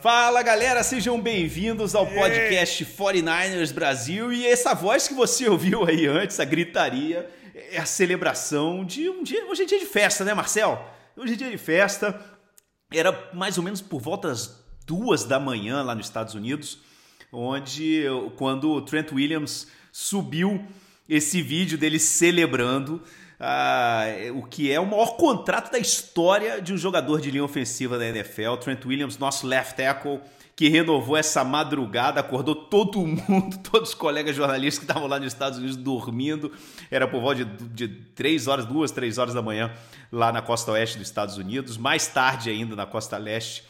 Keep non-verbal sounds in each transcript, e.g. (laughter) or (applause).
Fala galera, sejam bem-vindos ao podcast 49ers Brasil e essa voz que você ouviu aí antes, a gritaria, é a celebração de um dia. Hoje é dia de festa, né, Marcel? Hoje é dia de festa. Era mais ou menos por volta das duas da manhã lá nos Estados Unidos, onde quando o Trent Williams subiu esse vídeo dele celebrando ah, o que é o maior contrato da história de um jogador de linha ofensiva da NFL. Trent Williams, nosso left tackle que renovou essa madrugada, acordou todo (laughs) mundo, todos os colegas jornalistas que estavam lá nos Estados Unidos dormindo. Era por volta de, de 3 horas, 2, 3 horas da manhã, lá na costa oeste dos Estados Unidos, mais tarde ainda na costa leste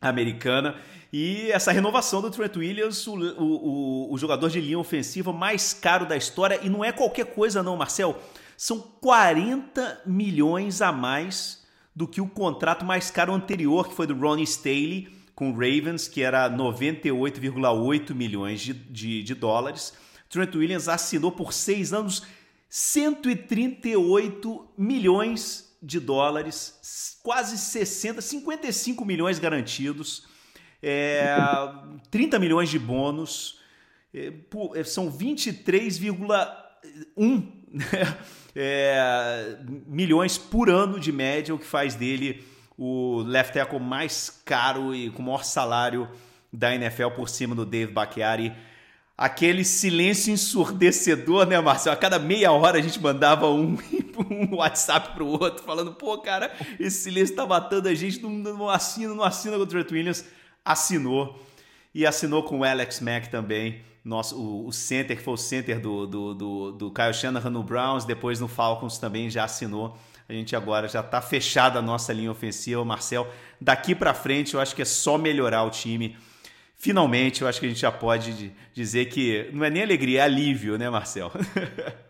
americana. E essa renovação do Trent Williams, o, o, o, jogador de linha ofensiva mais caro da história, e não é qualquer coisa, não, Marcel. São 40 milhões a mais do que o contrato mais caro anterior, que foi do Ronnie Staley com Ravens, que era 98,8 milhões de, de, de dólares. Trent Williams assinou por seis anos 138 milhões de dólares, quase 60, 55 milhões garantidos, é, 30 milhões de bônus, é, é são 23,1 é, milhões por ano de média, o que faz dele o left tackle mais caro e com o maior salário da NFL por cima do Dave Bacchiari. Aquele silêncio ensurdecedor, né, Marcelo? A cada meia hora a gente mandava um, (laughs) um WhatsApp pro outro, falando, pô, cara, esse silêncio tá matando a gente, não, não assina, não assina com o Trent Williams. Assinou. E assinou com o Alex Mack também, nosso, o, o center, que foi o center do, do, do, do Kyle Shanahan no Browns, depois no Falcons também já assinou. A gente agora já está fechada a nossa linha ofensiva, Marcel. Daqui para frente, eu acho que é só melhorar o time. Finalmente, eu acho que a gente já pode dizer que não é nem alegria, é alívio, né, Marcel? (laughs)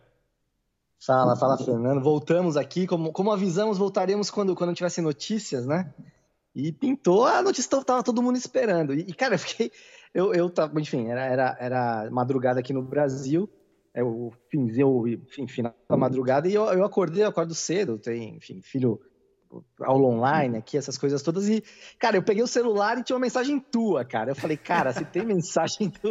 Fala, fala, Fernando. Voltamos aqui. Como, como avisamos, voltaremos quando, quando tivesse notícias, né? E pintou a notícia que tava todo mundo esperando. E, cara, eu fiquei. Eu, eu tava, enfim, era, era, era madrugada aqui no Brasil é o finzinho, enfim, final da madrugada, e eu, eu acordei, eu acordo cedo, tem, enfim, filho aula online aqui, essas coisas todas, e, cara, eu peguei o celular e tinha uma mensagem tua, cara. Eu falei, cara, se tem mensagem do,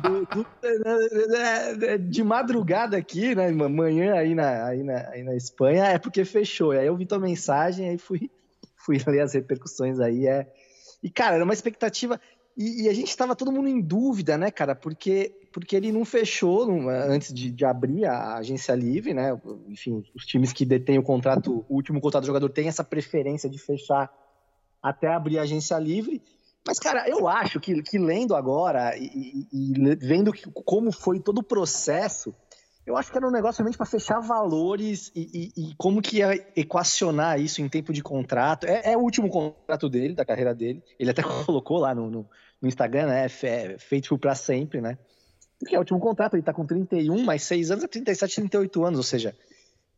do, do, de madrugada aqui, né, manhã aí na, aí, na, aí na Espanha, é porque fechou. E aí eu vi tua mensagem, aí fui, fui ler as repercussões aí, é... E, cara, era uma expectativa... E, e a gente estava todo mundo em dúvida, né, cara? Porque porque ele não fechou antes de, de, abrir a agência livre, né? Enfim, os times que detêm o contrato, o último contrato do jogador tem essa preferência de fechar até abrir a agência livre. Mas, cara, eu acho que, que lendo agora e, e, e vendo que, como foi todo o processo, eu acho que era um negócio realmente para fechar valores e, e, como que ia equacionar isso em tempo de contrato. É, é, o último contrato dele, da carreira dele. Ele até (laughs) colocou lá no, no, no Instagram, né? É feito para sempre, né? porque é o último contrato, ele tá com 31, mais 6 anos é 37, 38 anos, ou seja,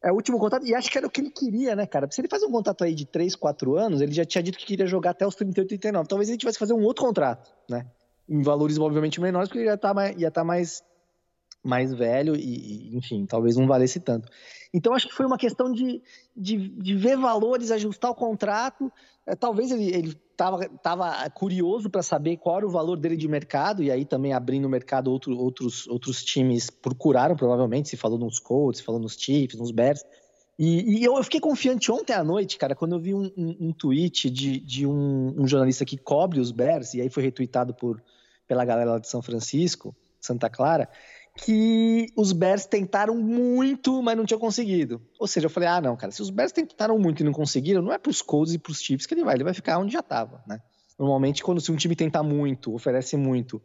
é o último contrato, e acho que era o que ele queria, né, cara? Se ele fazer um contrato aí de 3, 4 anos, ele já tinha dito que queria jogar até os 38, 39. Talvez ele tivesse que fazer um outro contrato, né? Em valores obviamente menores, porque ele estar tá mais, ia tá mais, mais velho e, enfim, talvez não valesse tanto. Então acho que foi uma questão de, de, de ver valores, ajustar o contrato. É, talvez ele, ele tava, tava curioso para saber qual era o valor dele de mercado, e aí também abrindo o mercado, outro, outros, outros times procuraram, provavelmente, se falou nos Colts, se falou nos Chiefs, nos Bears. E, e eu, eu, fiquei confiante ontem à noite, cara, quando eu vi um, um, um tweet de, de um, um, jornalista que cobre os Bears, e aí foi retweetado por, pela galera lá de São Francisco, Santa Clara, que os Bears tentaram muito, mas não tinham conseguido. Ou seja, eu falei, ah, não, cara, se os Bears tentaram muito e não conseguiram, não é para os Colts e para os Chiefs que ele vai, ele vai ficar onde já estava, né? Normalmente, quando se um time tenta muito, oferece muito,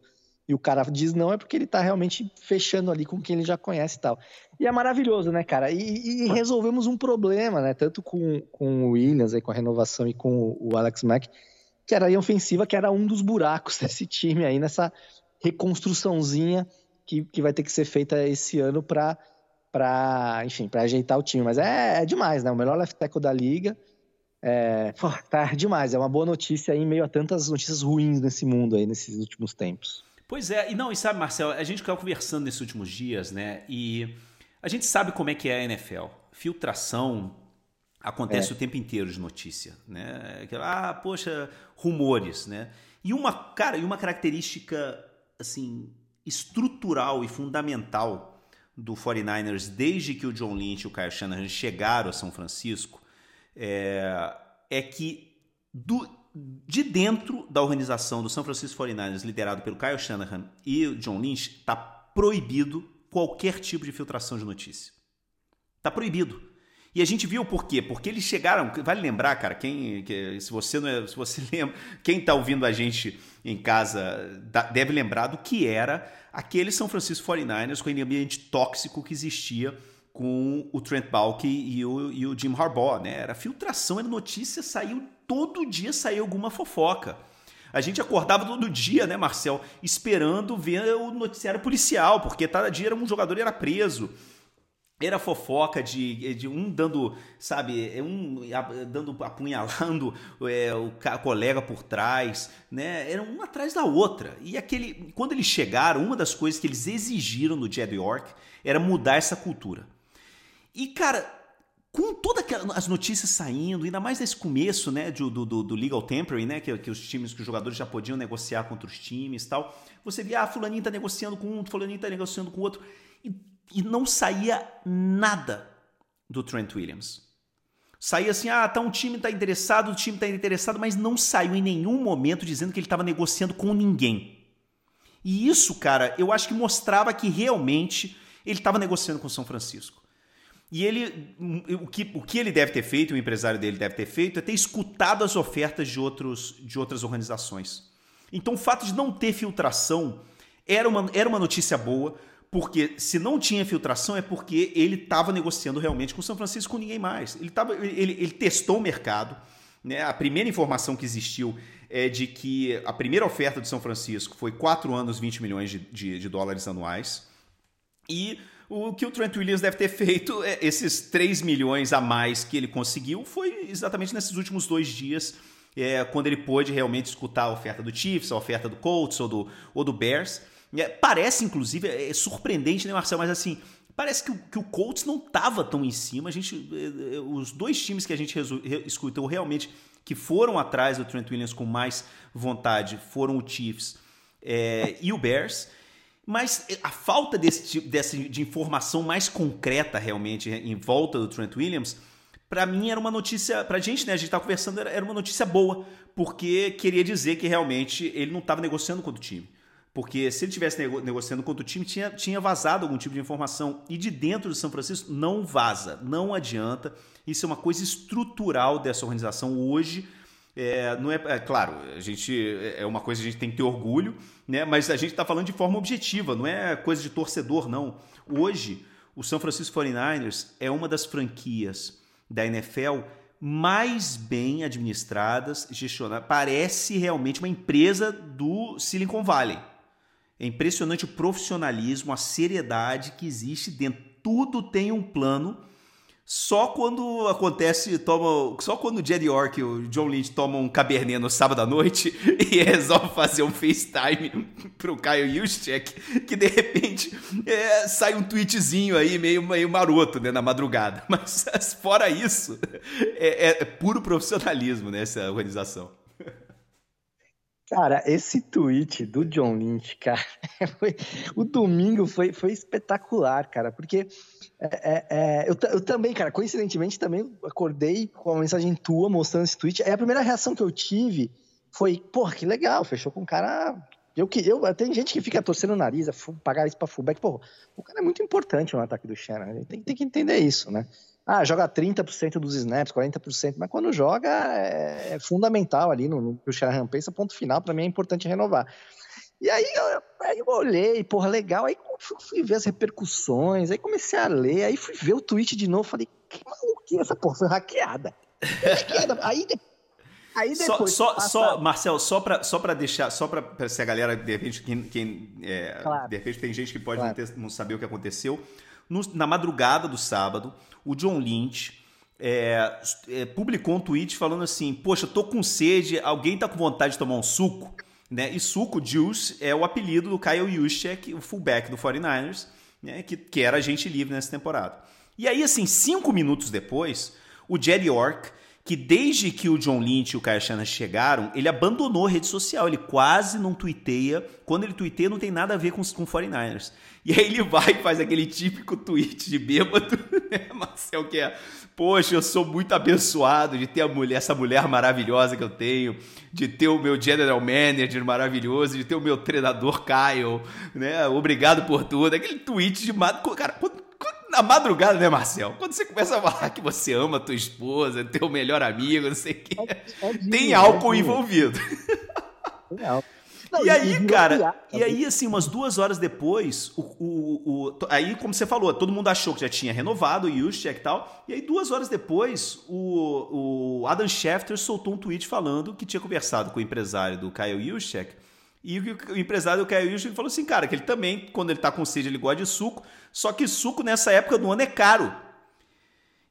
e o cara diz não, é porque ele tá realmente fechando ali com quem ele já conhece e tal. E é maravilhoso, né, cara? E, e resolvemos um problema, né? Tanto com, com o Williams, aí, com a renovação, e com o Alex Mack, que era a ofensiva, que era um dos buracos (laughs) desse time aí, nessa reconstruçãozinha que, que vai ter que ser feita esse ano para para enfim, para ajeitar o time. Mas é, é, demais, né? O melhor left tackle da liga. É, pô, tá demais. É uma boa notícia aí, em meio a tantas notícias ruins nesse mundo aí, nesses últimos tempos. Pois é, e não, e sabe, Marcelo, a gente ficou conversando nesses últimos dias, né? E a gente sabe como é que é a NFL. Filtração acontece é. o tempo inteiro de notícia, né? Ah, poxa, rumores, né? E uma, cara, e uma característica assim estrutural e fundamental do 49ers desde que o John Lynch e o Kyle Shanahan chegaram a São Francisco é, é que do, de dentro da organização do São Francisco 49ers, liderado pelo Kyle Shanahan e o John Lynch, está proibido qualquer tipo de filtração de notícia. Está proibido. E a gente viu por quê? Porque eles chegaram. Vale lembrar, cara, quem. Que, se você não é, se você (laughs) lembra, quem está ouvindo a gente em casa deve lembrar do que era aquele São Francisco 49ers com o ambiente tóxico que existia com o Trent Baalke e o, e o Jim Harbaugh, né? Era filtração, era notícia, saiu todo dia saiu alguma fofoca. A gente acordava todo dia, né, Marcel, esperando ver o noticiário policial, porque cada dia era um jogador era preso. Era fofoca de, de um dando, sabe, é um dando apunhalando é, o colega por trás, né? Era uma atrás da outra. E aquele, quando eles chegaram, uma das coisas que eles exigiram no Jed York era mudar essa cultura. E cara, com todas as notícias saindo, ainda mais nesse começo, né, do, do, do legal tampering, né, que, que, os times, que os jogadores já podiam negociar contra os times, tal. Você via, ah, fulaninho tá negociando com um, fulaninho tá negociando com outro. E e não saía nada do Trent Williams. Saía assim, ah, tá um time tá interessado, o time tá interessado, mas não saiu em nenhum momento dizendo que ele estava negociando com ninguém. E isso, cara, eu acho que mostrava que realmente ele estava negociando com o São Francisco. E ele, o que, o que ele deve ter feito, o empresário dele deve ter feito, é ter escutado as ofertas de, outros, de outras organizações. Então o fato de não ter filtração era uma, era uma notícia boa, porque se não tinha filtração é porque ele estava negociando realmente com o São Francisco com ninguém mais. Ele, tava, ele, ele testou o mercado. Né? A primeira informação que existiu é de que a primeira oferta do São Francisco foi 4 anos, 20 milhões de, de, de dólares anuais. E o que o Trent Williams deve ter (laughs) feito, é, esses 3 milhões a mais que ele conseguiu, foi exatamente nesses últimos dois dias, é, quando ele pôde realmente escutar a oferta do Chiefs, a oferta do Colts ou do, ou do Bears. É, parece, inclusive, é surpreendente, né, Marcel? Mas assim, parece que o, que o Colts não estava tão em cima. A gente, é, é, os dois times que a gente escutou realmente que foram atrás do Trent Williams com mais vontade foram o Chiefs é, e o Bears. Mas a falta desse tipo dessa, de informação mais concreta realmente em volta do Trent Williams, para mim era uma notícia, pra gente, né, a gente tá conversando, era uma notícia boa, porque queria dizer que realmente ele não estava negociando com o time. Porque se ele estivesse negociando contra o time, tinha, tinha vazado algum tipo de informação. E de dentro de São Francisco não vaza, não adianta. Isso é uma coisa estrutural dessa organização hoje. É, não é, é, claro, a gente é uma coisa que a gente tem que ter orgulho, né? Mas a gente está falando de forma objetiva, não é coisa de torcedor, não. Hoje, o São Francisco 49ers é uma das franquias da NFL mais bem administradas, gestionadas. Parece realmente uma empresa do Silicon Valley. É impressionante o profissionalismo, a seriedade que existe dentro. Tudo tem um plano. Só quando acontece, toma, só quando o Jed York e o John Lynch tomam um cabernet no sábado à noite (laughs) e resolve fazer um FaceTime (laughs) pro Caio Juszczyk, que de repente é, sai um tweetzinho aí meio, meio maroto, né, na madrugada. (laughs) Mas fora isso, é, é, é puro profissionalismo nessa né, organização. Cara, esse tweet do John Lynch, cara, (laughs) foi, o domingo foi, foi espetacular, cara, porque é, é, é, eu, eu, também, cara, coincidentemente também acordei com uma mensagem tua mostrando esse tweet. Aí a primeira reação que eu tive foi, porra, que legal, fechou com um cara. Eu que eu tem gente que fica torcendo o nariz, pagar isso pra fullback, porra, o cara é muito importante no ataque do Shannon, tem, tem que entender isso, né? Ah, joga 30% dos snaps, 40%, mas quando joga é, é fundamental ali no, no que o Shanahan pensa, ponto final, para mim é importante renovar. E aí eu, aí eu olhei, porra, legal. Aí fui ver as repercussões, aí comecei a ler, aí fui ver o tweet de novo, falei, que maluquice essa porra, foi hackeada. hackeada. (laughs) aí Aí depois. Só, só, só, Marcel, só pra, só pra deixar, só pra, pra se a galera, de repente, quem, quem é, claro. de repente tem gente que pode claro. não, ter, não, saber o que aconteceu. No, na madrugada do sábado, o John Lynch é, é, publicou um tweet falando assim: Poxa, tô com sede, alguém tá com vontade de tomar um suco? Né? E suco, Juice, é o apelido do Kyle Juszczyk, o fullback do 49ers, né? que, que era agente livre nessa temporada. E aí, assim, cinco minutos depois, o Jerry York que desde que o John Lynch e o Kyle Shanahan chegaram, ele abandonou a rede social, ele quase não tuiteia. Quando ele tuiteia, não tem nada a ver com, com 49ers. E aí ele vai e faz aquele típico tweet de bêbado, (laughs) né, Marcel, que é, poxa, eu sou muito abençoado de ter a mulher, essa mulher maravilhosa que eu tenho, de ter o meu general manager maravilhoso, de ter o meu treinador Kyle, né, obrigado por tudo. Aquele tweet de... Cara, quando na madrugada, né, Marcel? Quando você começa a falar que você ama a tua esposa, teu melhor amigo, não sei o quê, é, é tem álcool é envolvido. Tem álcool. Não, e aí, cara, e aí, assim, umas duas horas depois, o, o, o, aí, como você falou, todo mundo achou que já tinha renovado o Juszczyk e tal, e aí duas horas depois, o, o Adam Schefter soltou um tweet falando que tinha conversado com o empresário do Kyle Juszczyk, e o empresário do Kyle Juszczyk falou assim, cara, que ele também, quando ele tá com sede, ele gosta de suco, só que suco nessa época do ano é caro.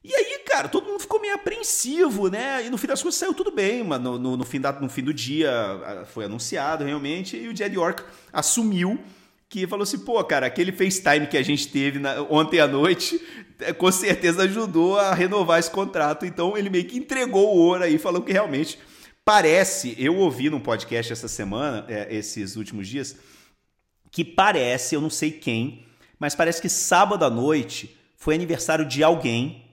E aí, cara, todo mundo ficou meio apreensivo, né? E no fim das contas saiu tudo bem, mas no, no, no, fim, da, no fim do dia foi anunciado realmente, e o Jed York assumiu que falou assim, pô, cara, aquele FaceTime que a gente teve na, ontem à noite, é, com certeza ajudou a renovar esse contrato. Então ele meio que entregou o ouro aí, falou que realmente parece, eu ouvi num podcast essa semana, é, esses últimos dias, que parece, eu não sei quem, mas parece que sábado à noite foi aniversário de alguém.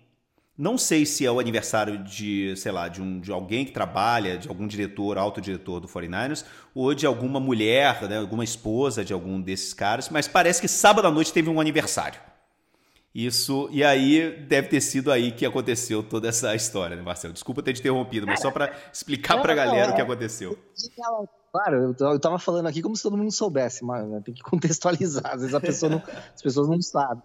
Não sei se é o aniversário de, sei lá, de, um, de alguém que trabalha, de algum diretor, autodiretor do 49ers, ou de alguma mulher, né, alguma esposa de algum desses caras, mas parece que sábado à noite teve um aniversário. Isso, e aí deve ter sido aí que aconteceu toda essa história, né, Marcelo? Desculpa ter te interrompido, mas só para explicar para a galera o que aconteceu. Claro, eu tava falando aqui como se todo mundo soubesse, mas né, tem que (laughs) contextualizar. Às vezes a pessoa não, as pessoas não sabem.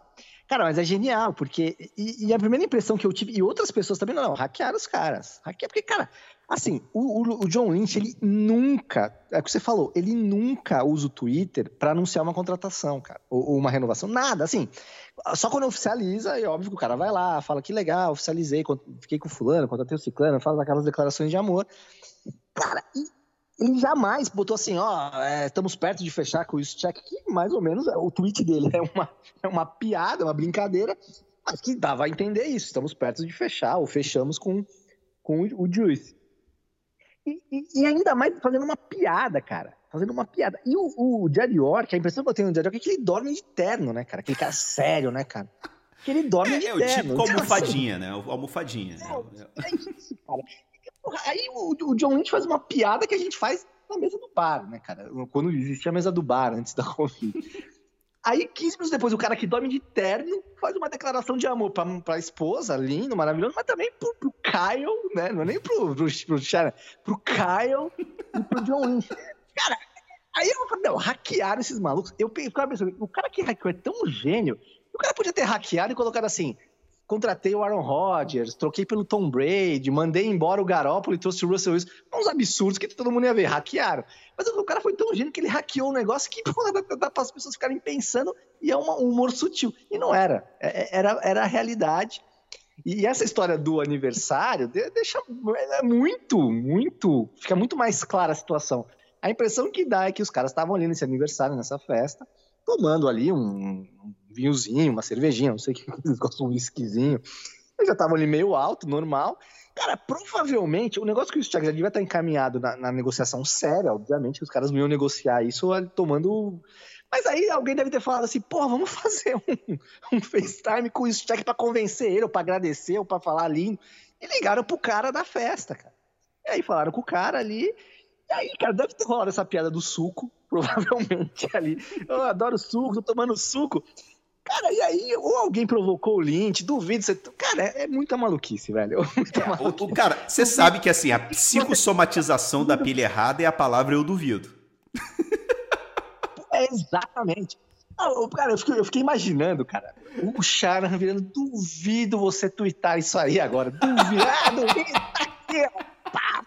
Cara, mas é genial, porque. E, e, a primeira impressão que eu tive, e outras pessoas também, não, não hackearam os caras. Hackearam, porque, cara, assim, o, o, o, John Lynch, ele nunca. É o que você falou, ele nunca usa o Twitter para anunciar uma contratação, cara, ou, ou, uma renovação, nada. Assim, só quando oficializa, é óbvio que o cara vai lá, fala que legal, oficializei, fiquei com fulano, contratei o ciclano, fala aquelas declarações de amor. Cara, ele jamais botou assim, ó, é, estamos perto de fechar com isso, check, que mais ou menos é, o tweet dele é uma, é uma piada, uma brincadeira, mas que dava a entender isso, estamos perto de fechar, ou fechamos com, com o, o Juice. E, e, e, ainda mais fazendo uma piada, cara. Fazendo uma piada. E o, o Jerry York, a impressão que eu tenho no Jerry York é que ele dorme de terno, né, cara? Aquele cara sério, né, cara? Que ele dorme é, de é, terno. É o tipo almofadinha, né? Almofadinha. Né? É, é isso, cara. Aí o, o John Lynch faz uma piada que a gente faz na mesa do bar, né, cara? Quando existia a mesa do bar antes da Covid. Aí, 15 minutos depois, o cara que dorme de terno faz uma declaração de amor pra, pra esposa, lindo, maravilhoso, mas também pro, pro Kyle, né? Não é nem pro, pro, pro Sharon, pro Kyle e pro John Lynch. (laughs) Cara, aí eu falei, não, hackearam esses malucos. Eu ficava pensando, o cara que hackeou é tão gênio, o cara podia ter hackeado e colocado assim, contratei o Aaron Rodgers, troquei pelo Tom Brady, mandei embora o Garoppolo e trouxe o Russell Wilson. Uns absurdos que todo mundo ia ver, hackearam. Mas o cara foi tão gênio que ele hackeou um negócio que (laughs) pô, dá, dá para as pessoas ficarem pensando e é um humor sutil. E não era. É, é, era, era a realidade. E essa história do aniversário deixa é muito, muito. Fica muito mais clara a situação. A impressão que dá é que os caras estavam ali nesse aniversário, nessa festa, tomando ali um, vinhozinho, uma cervejinha, não sei o que (laughs) eles gostam, um whiskyzinho. Eles já estavam ali meio alto, normal. Cara, provavelmente, o negócio que o Thiago já devia estar encaminhado na, na, negociação séria, obviamente, que os caras não iam negociar isso tomando. Mas aí alguém deve ter falado assim, pô, vamos (laughs) fazer um, um FaceTime com o Stick pra convencer ele, ou pra agradecer, ou pra falar lindo. E ligaram pro cara da festa, cara. E aí falaram com o cara ali. E aí, cara, deve ter rolado essa piada do suco, (laughs) provavelmente ali. Eu adoro suco, tô tomando suco. Cara, e aí, ou alguém provocou o Lynch, duvido. Você... Cara, é, é muita maluquice, velho. (laughs) Muita é, maluquice. O, cara, você sabe que assim, a psicossomatização da pilha errada é a palavra eu duvido. É, exatamente. Cara, eu fiquei, eu fiquei, imaginando, cara, o Shanahan virando, duvido você twittar isso aí agora. Duvido, ah, duvido, tá aqui, pá.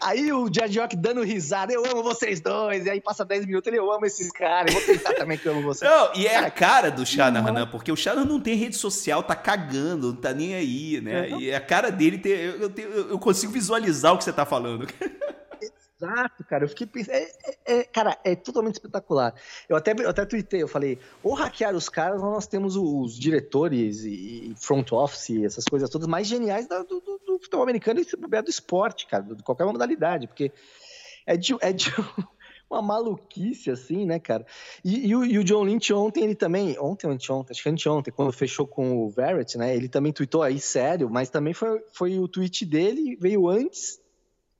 Aí o Jadjok dando risada, eu amo vocês dois. E aí passa 10 minutos, ele, eu amo esses caras, eu vou tentar também que eu amo vocês. Não, e é a cara do Shanahan, né? Porque o Shanahan não tem rede social, tá cagando, não tá nem aí, né? Uhum. E a cara dele, tem, eu, eu, eu consigo visualizar o que você tá falando. Exato, cara. Eu fiquei pensando. É, é, é, cara, é totalmente espetacular. Eu até, eu até tuitei, eu falei, ou hackear os caras, nós temos os diretores e front office, essas coisas todas mais geniais do, do futebol americano e do esporte, cara, de qualquer modalidade, porque é de, é de (laughs) uma maluquice, assim, né, cara? E, e, o, e, o, John Lynch ontem, ele também, ontem ou anteontem, acho que anteontem, quando fechou com o Verrett, né, ele também tweetou aí sério, mas também foi, foi o tweet dele, veio antes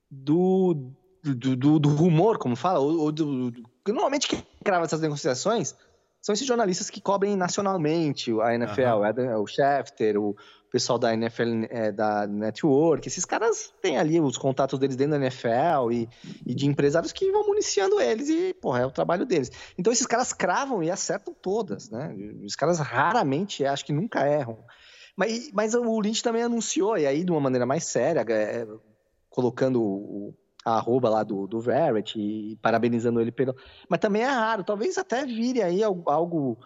do do, do, do rumor, como fala, ou, ou do, do, normalmente quem grava essas negociações são esses jornalistas que cobrem nacionalmente a NFL, uhum. o Schefter, o pessoal da NFL, é, da Network, esses caras têm ali os contatos deles dentro da NFL e, e, de empresários que vão municiando eles e, porra, é o trabalho deles. Então esses caras cravam e acertam todas, né? Os caras raramente, acho que nunca erram. Mas, mas o Lynch também anunciou, e aí de uma maneira mais séria, é, colocando o a arroba lá do, do Verrett e parabenizando ele pelo. Mas também é raro, talvez até vire aí algo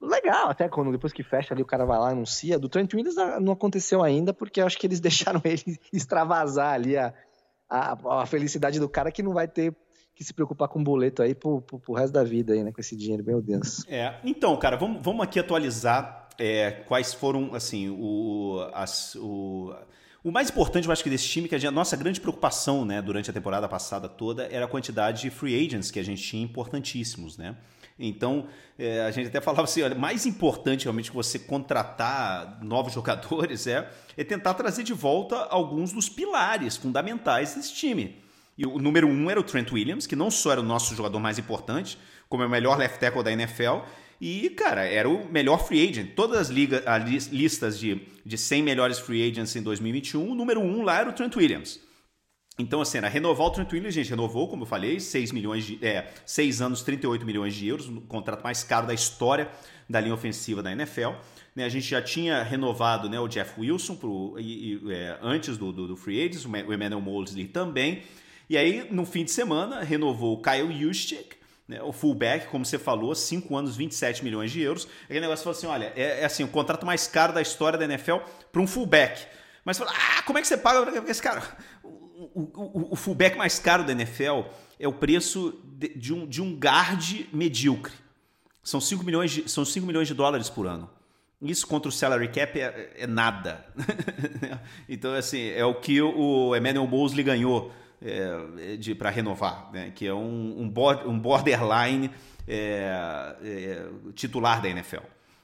legal, até quando depois que fecha ali o cara vai lá e anuncia. Do Trent Williams não aconteceu ainda, porque eu acho que eles (laughs) deixaram ele (laughs) extravasar ali a, a, a felicidade do cara que não vai ter que se preocupar com boleto aí pro, pro, pro resto da vida aí, né? Com esse dinheiro, meu Deus. É, então, cara, vamos, vamos aqui atualizar é, quais foram, assim, o, as, o, o mais importante, eu acho que desse time, que a, gente, a nossa grande preocupação né, durante a temporada passada toda era a quantidade de free agents que a gente tinha importantíssimos, né? Então, é, a gente até falava assim, olha, mais importante realmente que você contratar novos jogadores é, é tentar trazer de volta alguns dos pilares fundamentais desse time. E o número um era o Trent Williams, que não só era o nosso jogador mais importante, como é o melhor left tackle da NFL, e, cara, era o melhor free agent. Todas as, liga, as listas de, de 100 melhores free agents em 2021, o número um lá era o Trent Williams. Então, assim, era renovar o Trent Williams, gente renovou, como eu falei, 6 milhões de. É, 6 anos, 38 milhões de euros, o contrato mais caro da história da linha ofensiva da NFL. Né, a gente já tinha renovado né, o Jeff Wilson pro, e, e, é, antes do, do, do, Free Agents, o Emmanuel Mosley também. E aí, no fim de semana, renovou o Kyle Juszczyk, né, o fullback, como você falou, 5 anos, 27 milhões de euros. Aquele negócio falou assim: olha, é, é assim, o contrato mais caro da história da NFL para um fullback. Mas você fala, ah, como é que você paga esse cara? O, o, o, fullback mais caro da NFL é o preço de, de, um, de um guard medíocre. São 5 milhões de, são 5 milhões de dólares por ano. Isso contra o salary cap é, é nada. (laughs) então, assim, é o que o Emmanuel Mosley ganhou é, para renovar, né? que é um, um, board, um borderline é, é, titular da NFL.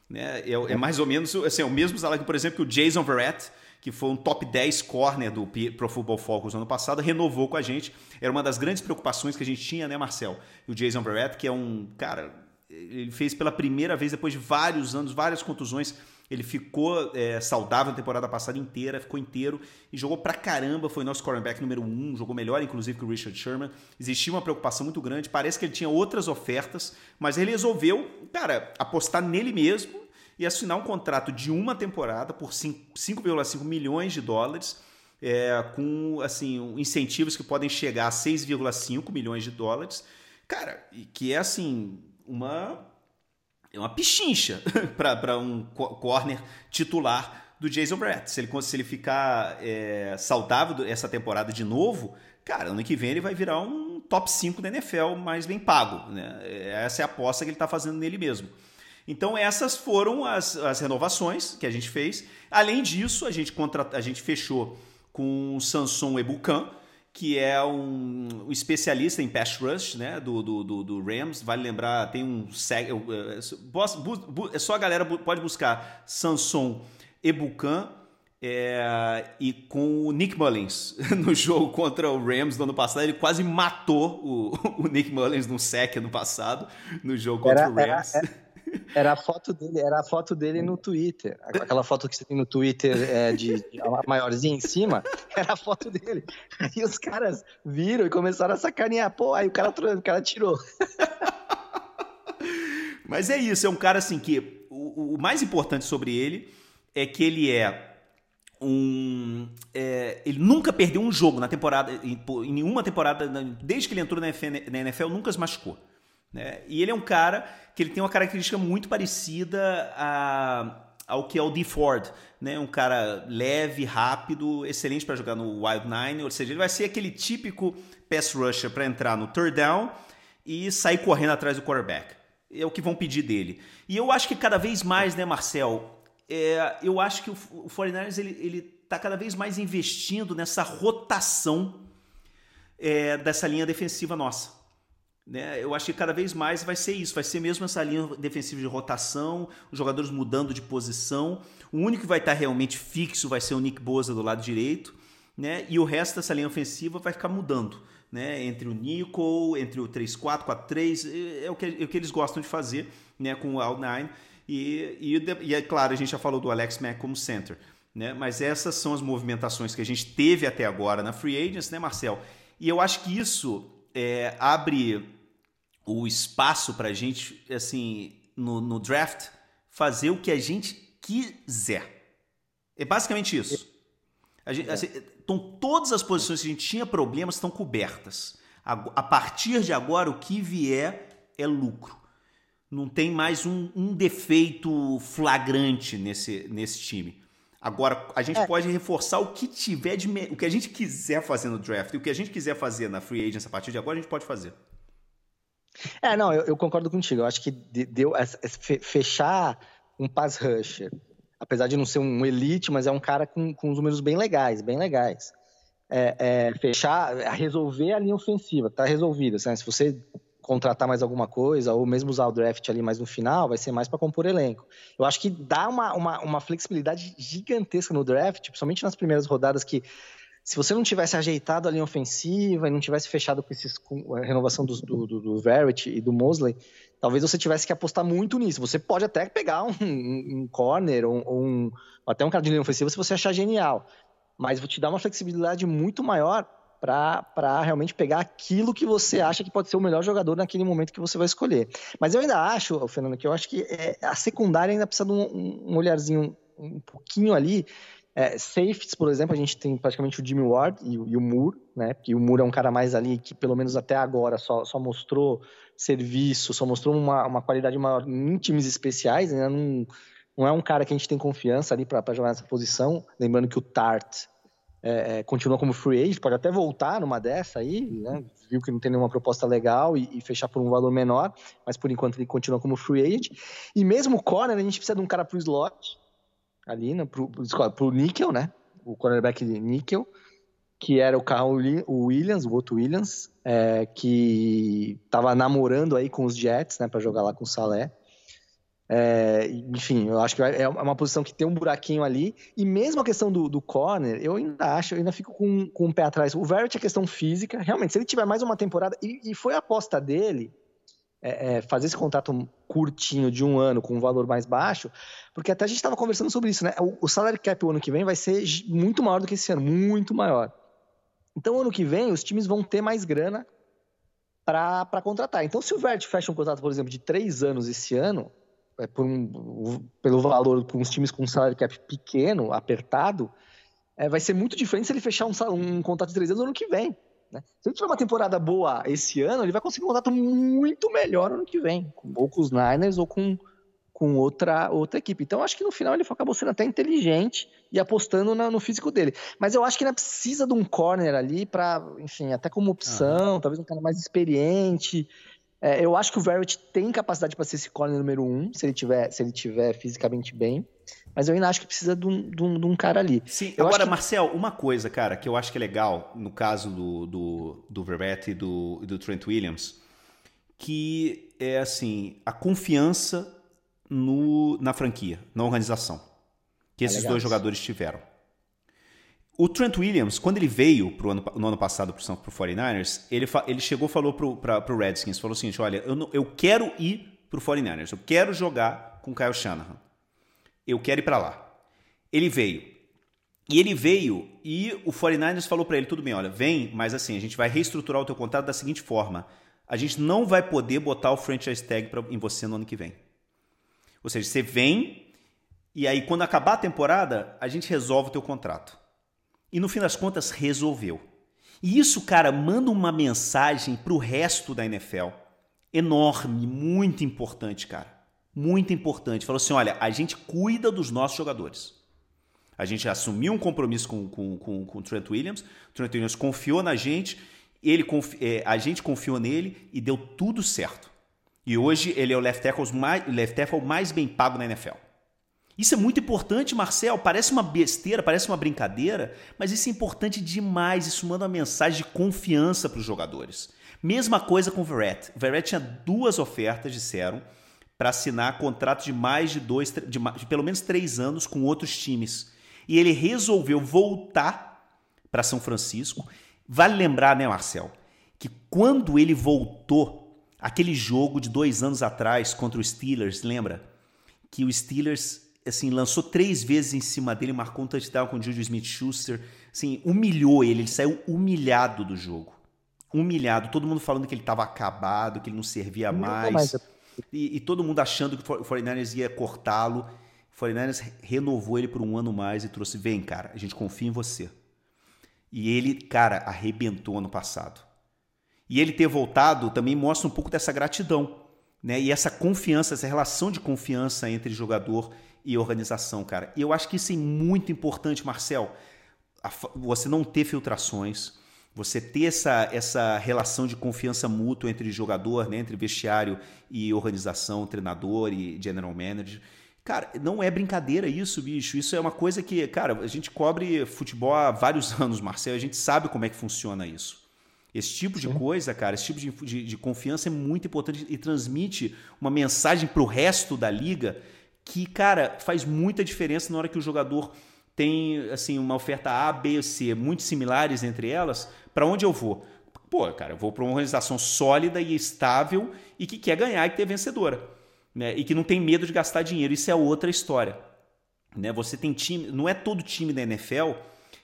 Né? É, é, mais ou menos assim, é o mesmo salário por exemplo, que o Jason Verrett, que foi um top 10 corner do Pro Football Focus no ano passado, renovou com a gente. Era uma das grandes preocupações que a gente tinha, né, Marcel? E o Jason Verrett, que é um cara, ele fez pela primeira vez, depois de vários anos, várias contusões, ele ficou é, saudável a temporada passada inteira, ficou inteiro e jogou pra caramba. Foi nosso cornerback número um, jogou melhor, inclusive, que o Richard Sherman. Existia uma preocupação muito grande. Parece que ele tinha outras ofertas, mas ele resolveu, cara, apostar nele mesmo e assinar um contrato de uma temporada por 5,5 milhões de dólares. É, com assim incentivos que podem chegar a 6,5 milhões de dólares, cara, que é assim uma é uma pichincha (laughs) para um corner titular do Jason Brett. Se ele, se ele ficar é, saudável essa temporada de novo, cara, ano que vem ele vai virar um top 5 da NFL mais bem pago. Né? Essa é a aposta que ele está fazendo nele mesmo. Então essas foram as, as renovações que a gente fez. Além disso, a gente, contra, a gente fechou com o Samson Ebukan, que é um, um, especialista em pass rush né, do, do, do, do Rams. Vale lembrar, tem um. É só a galera pode buscar Samson Ebukan é, e com o Nick Mullins (laughs) no jogo contra o Rams no ano passado. Ele quase matou o, (laughs) o Nick Mullins no sec no passado, no jogo contra era, o Rams. Era, era era a foto dele, era a foto dele no Twitter. Aquela foto que você tem no Twitter é, de, de maiorzinha em cima, era a foto dele. Aí os caras viram e começaram a sacanear. Pô, aí o cara, o cara tirou. Mas é isso, é um cara assim que o, o mais importante sobre ele é que ele é um. É, ele nunca perdeu um jogo na temporada, em, em, nenhuma temporada, desde que ele entrou na NFL, na NFL nunca se machucou. Né? E ele é um cara que ele tem uma característica muito parecida a, ao que é o D Ford, né? Um cara leve, rápido, excelente para jogar no Wild Nine, ou seja, ele vai ser aquele típico pass rusher para entrar no third down e sair correndo atrás do quarterback. É o que vão pedir dele. E eu acho que cada vez mais, né, Marcel, é, eu acho que o, o 49ers ele, ele tá cada vez mais investindo nessa rotação é, dessa linha defensiva nossa. Né? Eu acho que cada vez mais vai ser isso, vai ser mesmo essa linha defensiva de rotação, os jogadores mudando de posição. O único que vai estar realmente fixo vai ser o Nick Bosa do lado direito, né? E o resto dessa linha ofensiva vai ficar mudando, né? Entre o Nickel, entre o 3-4, 4-3, é o que, é o que eles gostam de fazer, né? Com o Out-9. E, e, e, é claro, a gente já falou do Alex Mack como center, né? Mas essas são as movimentações que a gente teve até agora na Free Agents, né, Marcel? E eu acho que isso é, abre o espaço para a gente, assim, no, no, draft, fazer o que a gente quiser. É basicamente isso. A gente, assim, então, todas as posições que a gente tinha problemas estão cobertas. A, a, partir de agora, o que vier é lucro. Não tem mais um, um defeito flagrante nesse, nesse time. Agora, a gente é. pode reforçar o que tiver de. O que a gente quiser fazer no draft. E o que a gente quiser fazer na free agents a partir de agora, a gente pode fazer. É, não, eu, eu concordo contigo. Eu acho que deu fechar um pass rusher, apesar de não ser um elite, mas é um cara com, com números bem legais, bem legais. É, é, fechar, resolver a linha ofensiva, tá resolvida. Né? Se você contratar mais alguma coisa, ou mesmo usar o draft ali mais no final, vai ser mais para compor elenco. Eu acho que dá uma, uma, uma, flexibilidade gigantesca no draft, principalmente nas primeiras rodadas que se você não tivesse ajeitado a linha ofensiva e não tivesse fechado com, esses, com a renovação do, do, do e do Mosley, talvez você tivesse que apostar muito nisso. Você pode até pegar um, um corner ou, ou um, até um cara de linha ofensiva se você achar genial, mas vou te dar uma flexibilidade muito maior para realmente pegar aquilo que você acha que pode ser o melhor jogador naquele momento que você vai escolher. Mas eu ainda acho, Fernando, que eu acho que é, a secundária ainda precisa de um, um olharzinho um pouquinho ali. É, por exemplo, a gente tem praticamente o Jimmy Ward e, e, o Moore, né? Porque o Moore é um cara mais ali que, pelo menos até agora, só, só mostrou serviço, só mostrou uma, uma qualidade maior em times especiais, né? Não, não é um cara que a gente tem confiança ali para jogar nessa posição. Lembrando que o Tart é, é, continua como free agent, pode até voltar numa dessa aí, né? Viu que não tem nenhuma proposta legal e, e, fechar por um valor menor, mas por enquanto ele continua como free agent. E mesmo o corner, a gente precisa de um cara pro slot, ali, né? pro, pro, níquel, né? O cornerback de níquel, que era o Carl Williams, o outro Williams, é, que tava namorando aí com os Jets, né, para jogar lá com o Salé. É, enfim, eu acho que é uma posição que tem um buraquinho ali. E mesmo a questão do, do corner, eu ainda acho, eu ainda fico com, com um pé atrás. O Verrett é questão física, realmente, se ele tiver mais uma temporada, e, e foi a aposta dele é, é, fazer esse contrato curtinho de um ano com um valor mais baixo, porque até a gente estava conversando sobre isso, né? O, o salary cap o ano que vem vai ser muito maior do que esse ano, muito maior. Então, ano que vem, os times vão ter mais grana para contratar. Então, se o Vert fecha um contrato, por exemplo, de três anos esse ano, é, por um, pelo valor com os times com um salário cap pequeno, apertado, é, vai ser muito diferente se ele fechar um, um contrato de três anos no ano que vem. Né? Se ele tiver uma temporada boa esse ano, ele vai conseguir um contrato muito melhor no ano que vem, ou com os Niners ou com, com outra, outra equipe. Então, acho que no final ele acabou sendo até inteligente e apostando na, no físico dele. Mas eu acho que ainda precisa de um corner ali para, enfim, até como opção, talvez um cara mais experiente. É, eu acho que o Verrett tem capacidade para ser esse corner número um, se ele tiver, se ele tiver fisicamente bem. Mas eu ainda acho que precisa de um, de um, de um cara ali. Sim, eu agora, que... Marcel, uma coisa, cara, que eu acho que é legal no caso do, do, do Verrett e do, do Trent Williams, que é assim, a confiança no, na franquia, na organização, que é esses dois jogadores tiveram. O Trent Williams, quando ele veio pro ano, no ano passado para o 49ers, ele, ele chegou e falou para o Redskins, falou o seguinte, olha, eu, não, eu quero ir para o 49ers, eu quero jogar com Kyle Shanahan. Eu quero ir para lá. Ele veio. E ele veio e o 49ers falou para ele, tudo bem, olha, vem, mas assim, a gente vai reestruturar o teu contrato da seguinte forma, a gente não vai poder botar o franchise tag pra, em você no ano que vem. Ou seja, você vem e aí quando acabar a temporada, a gente resolve o teu contrato. E no fim das contas, resolveu. E isso, cara, manda uma mensagem pro resto da NFL. Enorme, muito importante, cara. Muito importante. Falou assim: olha, a gente cuida dos nossos jogadores. A gente assumiu um compromisso com, com, com, com o Trent Williams. O Trent Williams confiou na gente, ele confi, é, a gente confiou nele e deu tudo certo. E hoje ele é o left tackle mais, left tackle mais bem pago na NFL. Isso é muito importante, Marcel. Parece uma besteira, parece uma brincadeira, mas isso é importante demais. Isso manda uma mensagem de confiança para os jogadores. Mesma coisa com o Verrett. O Verrett tinha duas ofertas, disseram, para assinar contrato de mais de dois, de, de pelo menos três anos com outros times. E ele resolveu voltar para São Francisco. Vale lembrar, né, Marcel, que quando ele voltou, aquele jogo de dois anos atrás contra o Steelers, lembra? Que o Steelers assim, lançou três vezes em cima dele, marcou um touchdown com o Juju Smith-Schuster, assim, humilhou ele, ele saiu humilhado do jogo. Humilhado, todo mundo falando que ele estava acabado, que ele não servia mais. mais. E, e, todo mundo achando que o 49ers ia cortá-lo. O 49ers renovou ele por um ano mais e trouxe: vem, cara, a gente confia em você. E ele, cara, arrebentou ano passado. E ele ter voltado também mostra um pouco dessa gratidão. Né? E essa confiança, essa relação de confiança entre jogador e organização, cara. E eu acho que isso é muito importante, Marcel. Você não ter filtrações, você ter essa, essa relação de confiança mútua entre jogador, né, entre vestiário e organização, treinador e general manager. Cara, não é brincadeira isso, bicho. Isso é uma coisa que, cara, a gente cobre futebol há vários (laughs) anos, Marcel. A gente sabe como é que funciona isso. Esse tipo de coisa, cara, esse tipo de, de, de confiança é muito importante e transmite uma mensagem para o resto da liga que, cara, faz muita diferença na hora que o jogador tem assim uma oferta A, B C muito similares entre elas, para onde eu vou? Pô, cara, eu vou para uma organização sólida e estável e que quer ganhar e ter vencedora, né? E que não tem medo de gastar dinheiro. Isso é outra história, né? Você tem time, não é todo time da NFL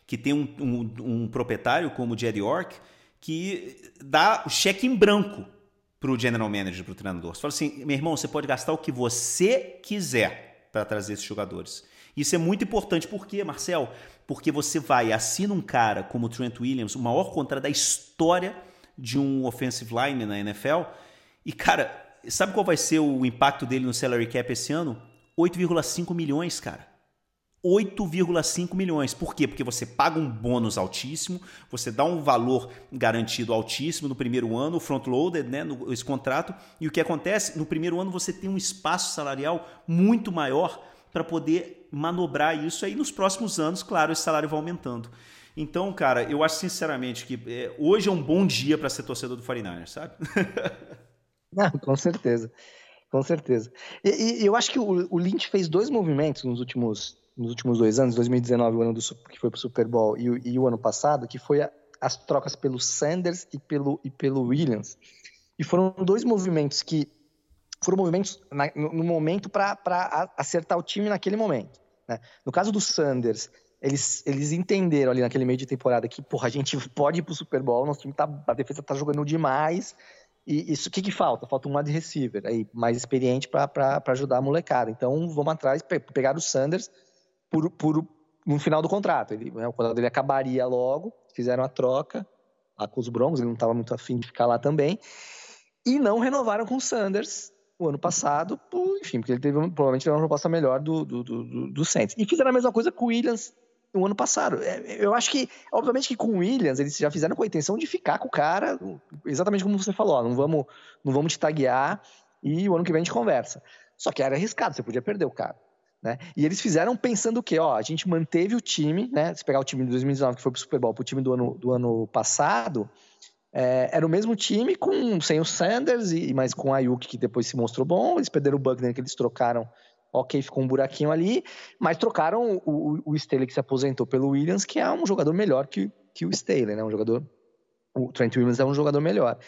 que tem um, um, um proprietário como o Jerry York que dá o cheque em branco para o general manager, para o treinador. Você fala assim, meu irmão, você pode gastar o que você quiser para trazer esses jogadores. Isso é muito importante. Por quê, Marcel? Porque você vai, assina um cara como o Trent Williams, o maior contrato da história de um offensive lineman na NFL, e, cara, sabe qual vai ser o impacto dele no salary cap esse ano? 8,5 milhões, cara. 8,5 milhões. Por quê? Porque você paga um bônus altíssimo, você dá um valor garantido altíssimo no primeiro ano, front-loaded, né, no, esse contrato, e o que acontece? No primeiro ano você tem um espaço salarial muito maior para poder manobrar isso aí nos próximos anos, claro, esse salário vai aumentando. Então, cara, eu acho sinceramente que é, hoje é um bom dia para ser torcedor do 49ers, sabe? (laughs) Não, com certeza. Com certeza. E, e eu acho que o, o Lynch fez dois movimentos nos últimos nos últimos dois anos, 2019, o ano do, que foi para o Super Bowl, e, e, o ano passado, que foi a, as trocas pelo Sanders e pelo, e pelo Williams. E foram dois movimentos que foram movimentos na, no, no, momento para acertar o time naquele momento. Né? No caso do Sanders, eles, eles entenderam ali naquele meio de temporada que, porra, a gente pode ir pro Super Bowl, nosso time tá, a defesa tá jogando demais. E isso o que, que falta? Falta um wide receiver aí, mais experiente para ajudar a molecada. Então vamos atrás, pe pegar o Sanders por, por, no final do contrato. Ele, né, o contrato dele acabaria logo, fizeram a troca lá com os Broncos, ele não estava muito afim de ficar lá também. E não renovaram com o Sanders o ano passado, por, enfim, porque ele teve provavelmente uma proposta melhor do, do, do, do Saints. E fizeram a mesma coisa com o Williams no ano passado. É, eu acho que, obviamente que com o Williams, eles já fizeram com a intenção de ficar com o cara, exatamente como você falou, ó, não vamos, não vamos te taguear e o ano que vem a gente conversa. Só que era arriscado, você podia perder o cara. Né? E eles fizeram pensando o quê? Ó, a gente manteve o time, né? Se pegar o time de 2019 que foi pro Super Bowl, pro time do ano, do ano passado, é, era o mesmo time com sem o Sanders e mas com o Ayuk que depois se mostrou bom. Eles perderam o Buckner que eles trocaram. Ok, ficou um buraquinho ali, mas trocaram o, o, o Staley que se aposentou pelo Williams, que é um jogador melhor que, que o Staley, né? Um jogador. O Trent Williams é um jogador melhor.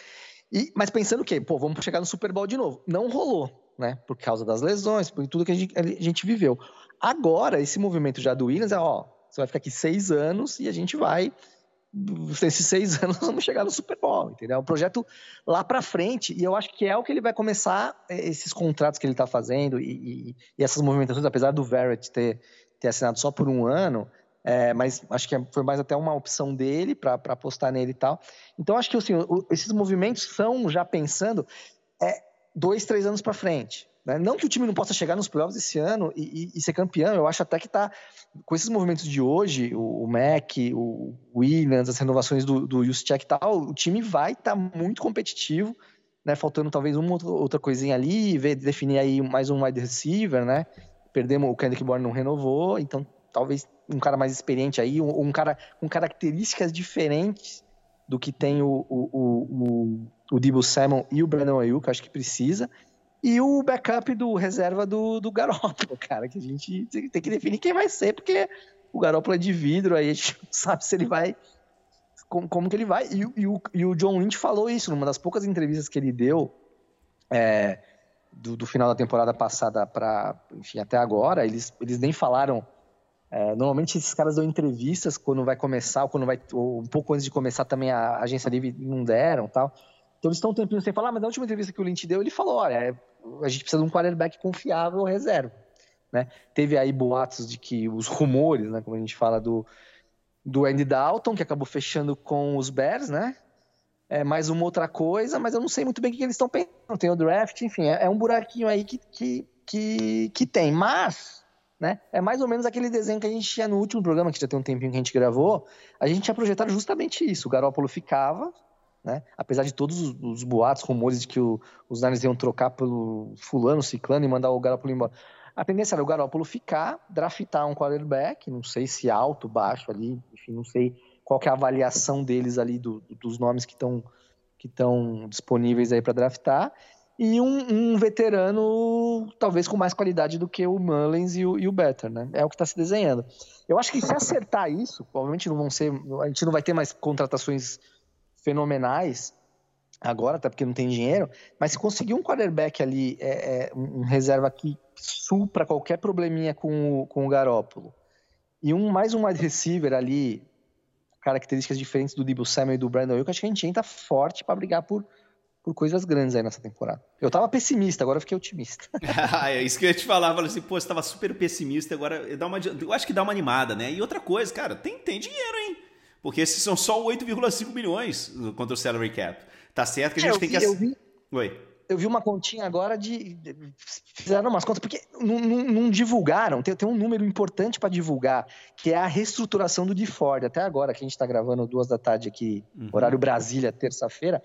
E, mas pensando o quê? Pô, vamos chegar no Super Bowl de novo. Não rolou né? Por causa das lesões, por tudo que a gente, a gente viveu. Agora, esse movimento já do Williams é, ó, você vai ficar aqui seis anos e a gente vai nesses seis (laughs) anos vamos chegar no Super Bowl, entendeu? É um projeto lá para frente e eu acho que é o que ele vai começar é, esses contratos que ele está fazendo e, e, e, essas movimentações, apesar do Verrett ter, ter assinado só por um ano, é, mas acho que foi mais até uma opção dele para apostar nele e tal. Então acho que assim, esses movimentos são já pensando é, dois, três anos para frente. Né? Não que o time não possa chegar nos playoffs esse ano e, e, e ser campeão, eu acho até que está com esses movimentos de hoje, o, o Mac, o Williams, as renovações do, do Juszczyk e tal, o time vai estar tá muito competitivo, né? Faltando talvez uma outra coisinha ali, ver, definir aí mais um wide receiver, né? Perdemos o Kendrick Bourne não renovou, então talvez um cara mais experiente aí, um, um cara com características diferentes do que tem o, o, o, o, o Debo Samuel e o Brandon Ayuk, acho que precisa e o backup do reserva do, do Garópolo, (laughs) cara, que a gente tem que definir quem vai ser, porque o Garópolo é de vidro, aí a gente não sabe se ele vai. Como, como que ele vai. E, e, o, e o John Lynch falou isso numa das poucas entrevistas que ele deu é, do, do, final da temporada passada para, enfim, até agora. Eles, eles nem falaram. É, normalmente esses caras dão entrevistas quando vai começar, ou quando vai, ou um pouco antes de começar também a agência livre não deram tal. Então eles estão um tempinho sem falar, mas na última entrevista que o Lynch deu, ele falou: olha, é, a gente precisa de um quarterback confiável reserva. Né? Teve aí boatos de que os rumores, né, como a gente fala do, do Andy Dalton, que acabou fechando com os Bears, né? É mais uma outra coisa, mas eu não sei muito bem o que eles estão pensando. Tem o draft, enfim, é, é um buraquinho aí que, que, que, que, tem. Mas, né, é mais ou menos aquele desenho que a gente tinha no último programa, que já tem um tempinho que a gente gravou. A gente tinha projetado justamente isso. O Garópolo ficava, né? Apesar de todos os, os boatos, rumores de que o, os Niners iam trocar pelo fulano, ciclano e mandar o Garoppolo embora. A tendência era o Garoppolo ficar, draftar um quarterback, não sei se alto, baixo ali, enfim, não sei qual é a avaliação deles ali do, dos nomes que estão que estão disponíveis aí para draftar e um, um, veterano talvez com mais qualidade do que o Mullins e o, e o Better, né? É o que está se desenhando. Eu acho que se acertar isso, provavelmente não vão ser, a gente não vai ter mais contratações fenomenais agora, até porque não tem dinheiro, mas se conseguir um quarterback ali, é, é, um reserva que supra qualquer probleminha com o, com o Garópolo, e um mais um wide receiver ali, características diferentes do Debo Samuel e do Brandon Ayuk, acho que a gente entra forte para brigar por, por coisas grandes aí nessa temporada. Eu tava pessimista, agora eu fiquei otimista. (laughs) é isso que eu ia te falar, falei assim, pô, você tava super pessimista, agora dá uma, eu acho que dá uma animada, né? E outra coisa, cara, tem, tem dinheiro, hein? Porque esses são só 8,5 milhões contra o salary cap. Tá certo que a é, gente é, tem vi, que. Eu vi, Oi. Eu vi uma continha agora de. Fizeram umas contas, porque não, não, não divulgaram, tem, tem, um número importante para divulgar, que é a reestruturação do DeFord. Até agora, que a gente está gravando duas da tarde aqui, uhum. horário Brasília, terça-feira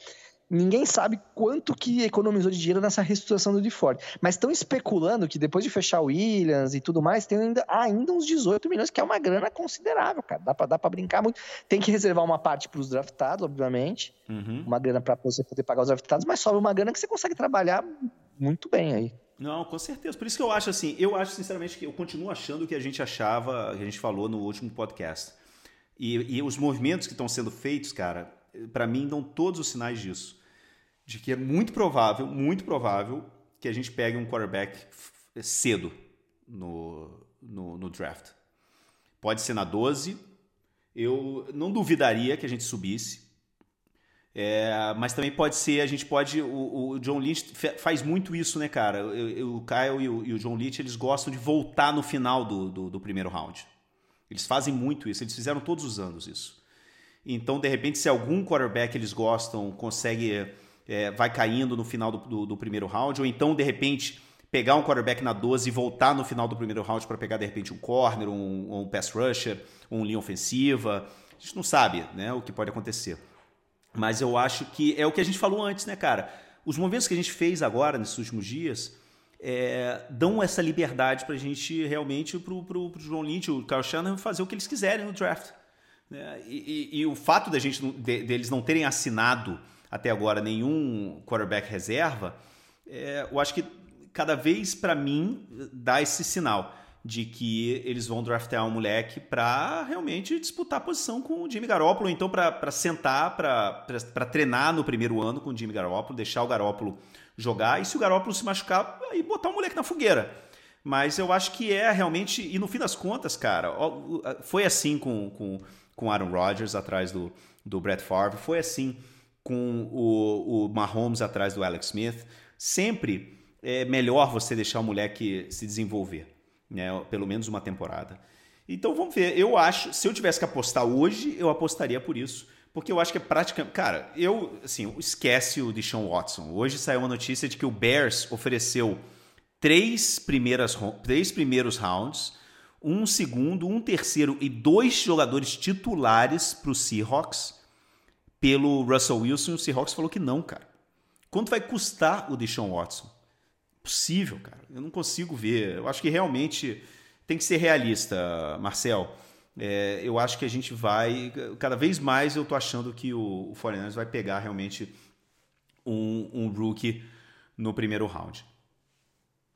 ninguém sabe quanto que economizou de dinheiro nessa reestruturação do DeFord. Mas estão especulando que depois de fechar o Williams e tudo mais, tem ainda, ainda uns 18 milhões, que é uma grana considerável, cara. Dá pra brincar muito. Tem que reservar uma parte para os draftados, obviamente. Uhum. Uma grana para você poder pagar os draftados, mas sobra uma grana que você consegue trabalhar muito bem aí. Não, com certeza. Por isso que eu acho assim, eu acho sinceramente que eu continuo achando o que a gente achava, que a gente falou no último podcast. E, e os movimentos que estão sendo feitos, cara, para mim dão todos os sinais disso. De que é muito provável, muito provável, que a gente pegue um quarterback cedo no, no, no draft. Pode ser na 12. Eu não duvidaria que a gente subisse. É, mas também pode ser, a gente pode. O, o John Lynch faz muito isso, né, cara? O, o Kyle e o, e o, John Lynch eles gostam de voltar no final do, do, do, primeiro round. Eles fazem muito isso, eles fizeram todos os anos isso. Então, de repente, se algum quarterback eles gostam consegue. É, vai caindo no final do, do, do, primeiro round, ou então, de repente, pegar um quarterback na 12 e voltar no final do primeiro round para pegar, de repente, um corner, um, um pass rusher, um linha ofensiva. A gente não sabe né, o que pode acontecer. Mas eu acho que é o que a gente falou antes, né, cara? Os movimentos que a gente fez agora, nesses últimos dias, é, dão essa liberdade para a gente realmente, para o João Lynch, o Carl Shannon, fazer o que eles quiserem no draft. Né? E, e, e, o fato da gente, de, deles não terem assinado até agora nenhum quarterback reserva, é, eu acho que cada vez para mim dá esse sinal de que eles vão draftar um moleque para realmente disputar a posição com o Jimmy Garoppolo, então para sentar, para treinar no primeiro ano com o Jimmy Garoppolo, deixar o Garoppolo jogar e se o Garoppolo se machucar, aí botar o moleque na fogueira. Mas eu acho que é realmente, e no fim das contas, cara, foi assim com, com com Aaron Rodgers atrás do, do Brett Favre, foi assim com o, o Mahomes atrás do Alex Smith. Sempre é melhor você deixar o moleque se desenvolver, né? pelo menos uma temporada. Então vamos ver. Eu acho, se eu tivesse que apostar hoje, eu apostaria por isso. Porque eu acho que é praticamente. Cara, eu, assim, esquece o Deshaun Watson. Hoje saiu uma notícia de que o Bears ofereceu três, primeiras, três primeiros rounds, um segundo, um terceiro e dois jogadores titulares para o Seahawks pelo Russell Wilson. O Seahawks falou que não, cara. Quanto vai custar o Deshaun Watson? Possível, cara. Eu não consigo ver. Eu acho que realmente tem que ser realista, Marcel. É, eu acho que a gente vai. Cada vez mais eu tô achando que o, o 49 vai pegar realmente um, um rookie no primeiro round.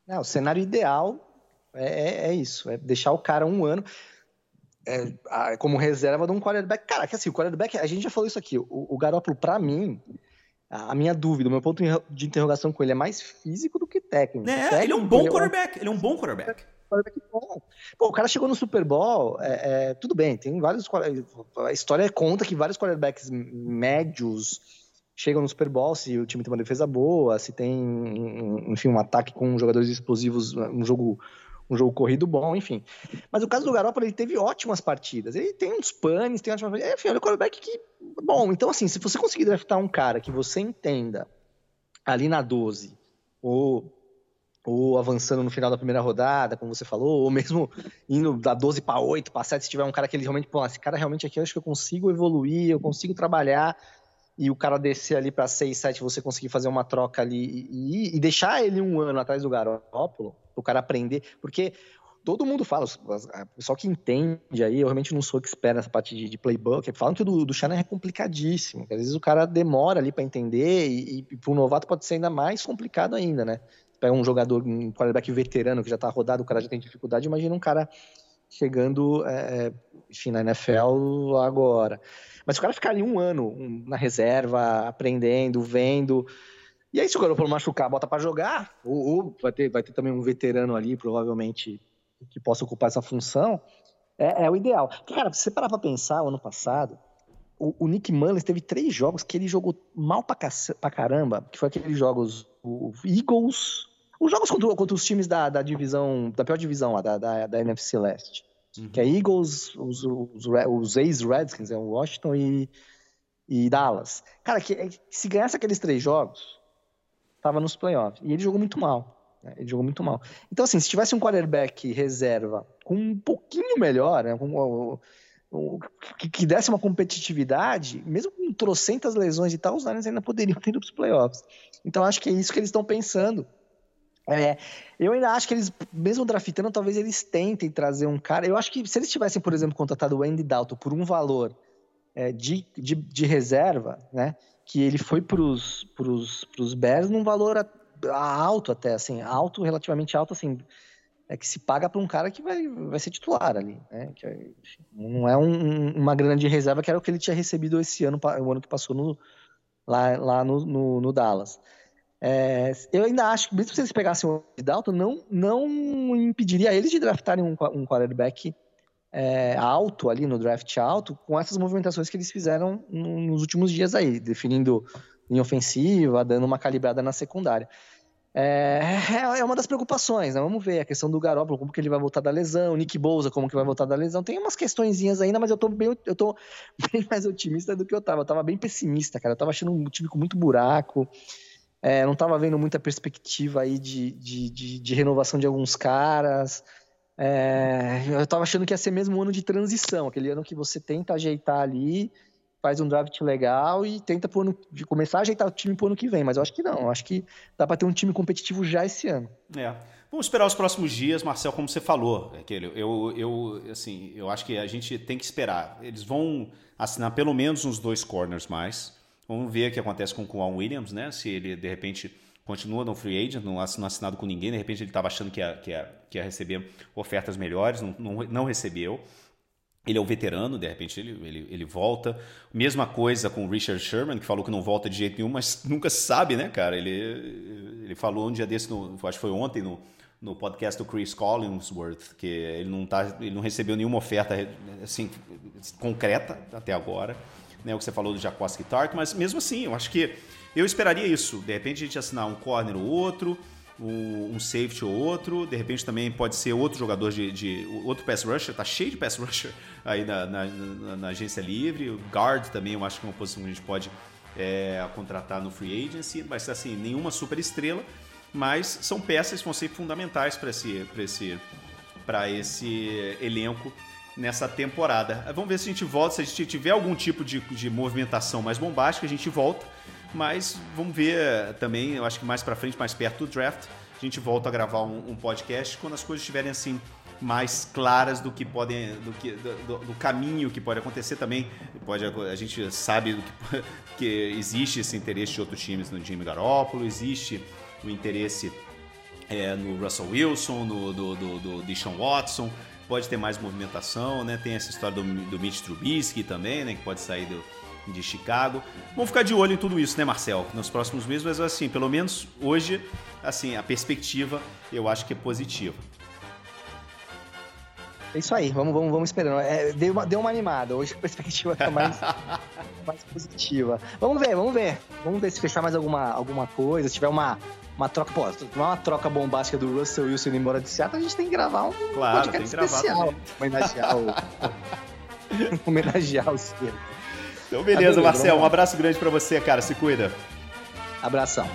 É, o cenário ideal é, é, é, isso: é deixar o cara um ano é, como reserva de um quarterback. Cara, que assim, o quarterback, a gente já falou isso aqui. O, o Garoppolo, para mim, a minha dúvida, o meu ponto de interrogação com ele é mais físico do que técnico. É, técnico, ele é um bom quarterback. Ele é um bom quarterback. Pô, o cara chegou no Super Bowl, é, é, tudo bem, tem vários. A história conta que vários quarterbacks médios chegam no Super Bowl se o time tem uma defesa boa, se tem, enfim, um ataque com jogadores explosivos, um jogo um jogo corrido bom, enfim. Mas o caso do Garoppolo, ele teve ótimas partidas. Ele tem uns panes, tem ótimas. Enfim, olha o quarterback que... Bom, então assim, se você conseguir draftar um cara que você entenda ali na 12, ou ou avançando no final da primeira rodada, como você falou, ou mesmo indo da 12 para 8, para 7, se tiver um cara que ele realmente, pô, esse cara realmente aqui eu acho que eu consigo evoluir, eu consigo trabalhar, e o cara descer ali para 6, 7, você conseguir fazer uma troca ali e, e deixar ele um ano atrás do Garópolo, o cara aprender, porque todo mundo fala, o pessoal que entende aí, eu realmente não sou expert nessa parte de, de playbook, falam que o do, do Shannon é complicadíssimo, às vezes o cara demora ali para entender e, e para um novato pode ser ainda mais complicado ainda, né? pega um jogador, um quarterback veterano que já está rodado, o cara já tem dificuldade, imagina um cara chegando, é, é enfim, na NFL agora. Mas o cara ficar ali um ano um, na reserva, aprendendo, vendo. E aí, se o Garoppolo machucar, bota para jogar, ou, ou, vai, ter, vai ter também um veterano ali, provavelmente, que possa ocupar essa função, é, é o ideal. Cara, se você parar pra pensar, o ano passado, o, o Nick Mullins teve três jogos que ele jogou mal pra, pra caramba, que foi aqueles jogos, o Eagles, os jogos contra, contra os times da, da divisão, da pior divisão lá, da, da, da NFC Leste. Uhum. Que é Eagles, os, os, os ex-Redskins, é o Washington e, e Dallas. Cara, que, que, se ganhasse aqueles três jogos, tava nos playoffs. E ele jogou muito mal. Né? Ele jogou muito mal. Então, assim, se tivesse um quarterback reserva com um pouquinho melhor, né? Com, que, que, desse uma competitividade, mesmo com trocentas lesões e tal, os Niners ainda poderiam ter ido para os playoffs. Então, acho que é isso que eles estão pensando. É, eu ainda acho que eles, mesmo draftando, talvez eles tentem trazer um cara. Eu acho que se eles tivessem, por exemplo, contratado o Andy Dalton por um valor é, de, de, de, reserva, né? Que ele foi para os Bears num valor a, a alto até, assim, alto, relativamente alto, assim, é que se paga para um cara que vai, vai ser titular ali, né? Que, é, não é um, uma grande reserva que era o que ele tinha recebido esse ano, o ano que passou no, lá, lá no, no, no Dallas. É, eu ainda acho que, mesmo se eles pegassem o Dalton, não, não impediria eles de draftarem um, um quarterback é, alto ali no draft alto, com essas movimentações que eles fizeram nos últimos dias aí, definindo linha ofensiva, dando uma calibrada na secundária. É, é, é uma das preocupações, né? Vamos ver a questão do Garoppolo, como que ele vai voltar da lesão, Nick Bouza, como que vai voltar da lesão. Tem umas questõezinhas ainda, mas eu tô bem, eu tô (laughs) bem mais otimista do que eu tava. Eu tava bem pessimista, cara. Eu tava achando um time com muito buraco. É, não estava vendo muita perspectiva aí de, de, de, de renovação de alguns caras. É, eu estava achando que ia ser mesmo um ano de transição, aquele ano que você tenta ajeitar ali, faz um draft legal e tenta pro ano, começar a ajeitar o time para o ano que vem. Mas eu acho que não, eu acho que dá para ter um time competitivo já esse ano. É. Vamos esperar os próximos dias, Marcel, como você falou. Aquele, eu, eu, assim, eu acho que a gente tem que esperar. Eles vão assinar pelo menos uns dois corners mais. Vamos ver o que acontece com o Juan Williams, né? Se ele de repente continua no free agent, não assinado com ninguém, de repente ele estava achando que ia, que, ia, que ia receber ofertas melhores, não, não, não recebeu. Ele é um veterano, de repente ele, ele, ele volta. Mesma coisa com o Richard Sherman, que falou que não volta de jeito nenhum, mas nunca sabe, né, cara? Ele, ele falou um dia desse, no, acho que foi ontem, no, no podcast do Chris Collinsworth, que ele não, tá, ele não recebeu nenhuma oferta assim, concreta até agora. Né, o que você falou do Jacoski Tart, mas mesmo assim, eu acho que eu esperaria isso. De repente a gente assinar um corner ou outro, um, safety ou outro, de repente também pode ser outro jogador de, de outro pass rusher, tá cheio de pass (laughs) rusher aí na, na, na, na agência livre, o guard também eu acho que é uma posição que a gente pode é, contratar no free agency, mas assim, nenhuma super estrela, mas são peças que vão ser fundamentais para esse, esse, esse elenco nessa temporada. Vamos ver se a gente volta, se a gente tiver algum tipo de, de movimentação mais bombástica, a gente volta. Mas vamos ver também, eu acho que mais para frente, mais perto do draft, a gente volta a gravar um, um, podcast quando as coisas estiverem assim mais claras do que podem, do, que, do, do, caminho que pode acontecer também. Pode, a gente sabe que, (laughs) que existe esse interesse de outros times no Jimmy Garoppolo, existe o interesse é, no Russell Wilson, no do, do, do Deshaun Watson, pode ter mais movimentação, né? Tem essa história do, do Mitch Trubisky também, né? Que pode sair do, de Chicago. Vamos ficar de olho em tudo isso, né, Marcel? Nos próximos meses, mas assim, pelo menos hoje, assim, a perspectiva eu acho que é positiva. É isso aí, vamos, vamos, vamos esperando. É, deu, uma, deu uma animada, hoje a perspectiva está mais, (laughs) mais positiva. Vamos ver, vamos ver. Vamos ver se fechar mais alguma, alguma coisa, se tiver uma, uma troca, pô, uma troca bombástica do Russell Wilson indo embora de Seattle, a gente tem que gravar um claro, podcast especial. Homenagear o. (laughs) homenagear o Seattle. Então, beleza, Marcel. Um abraço grande para você, cara. Se cuida. Abração.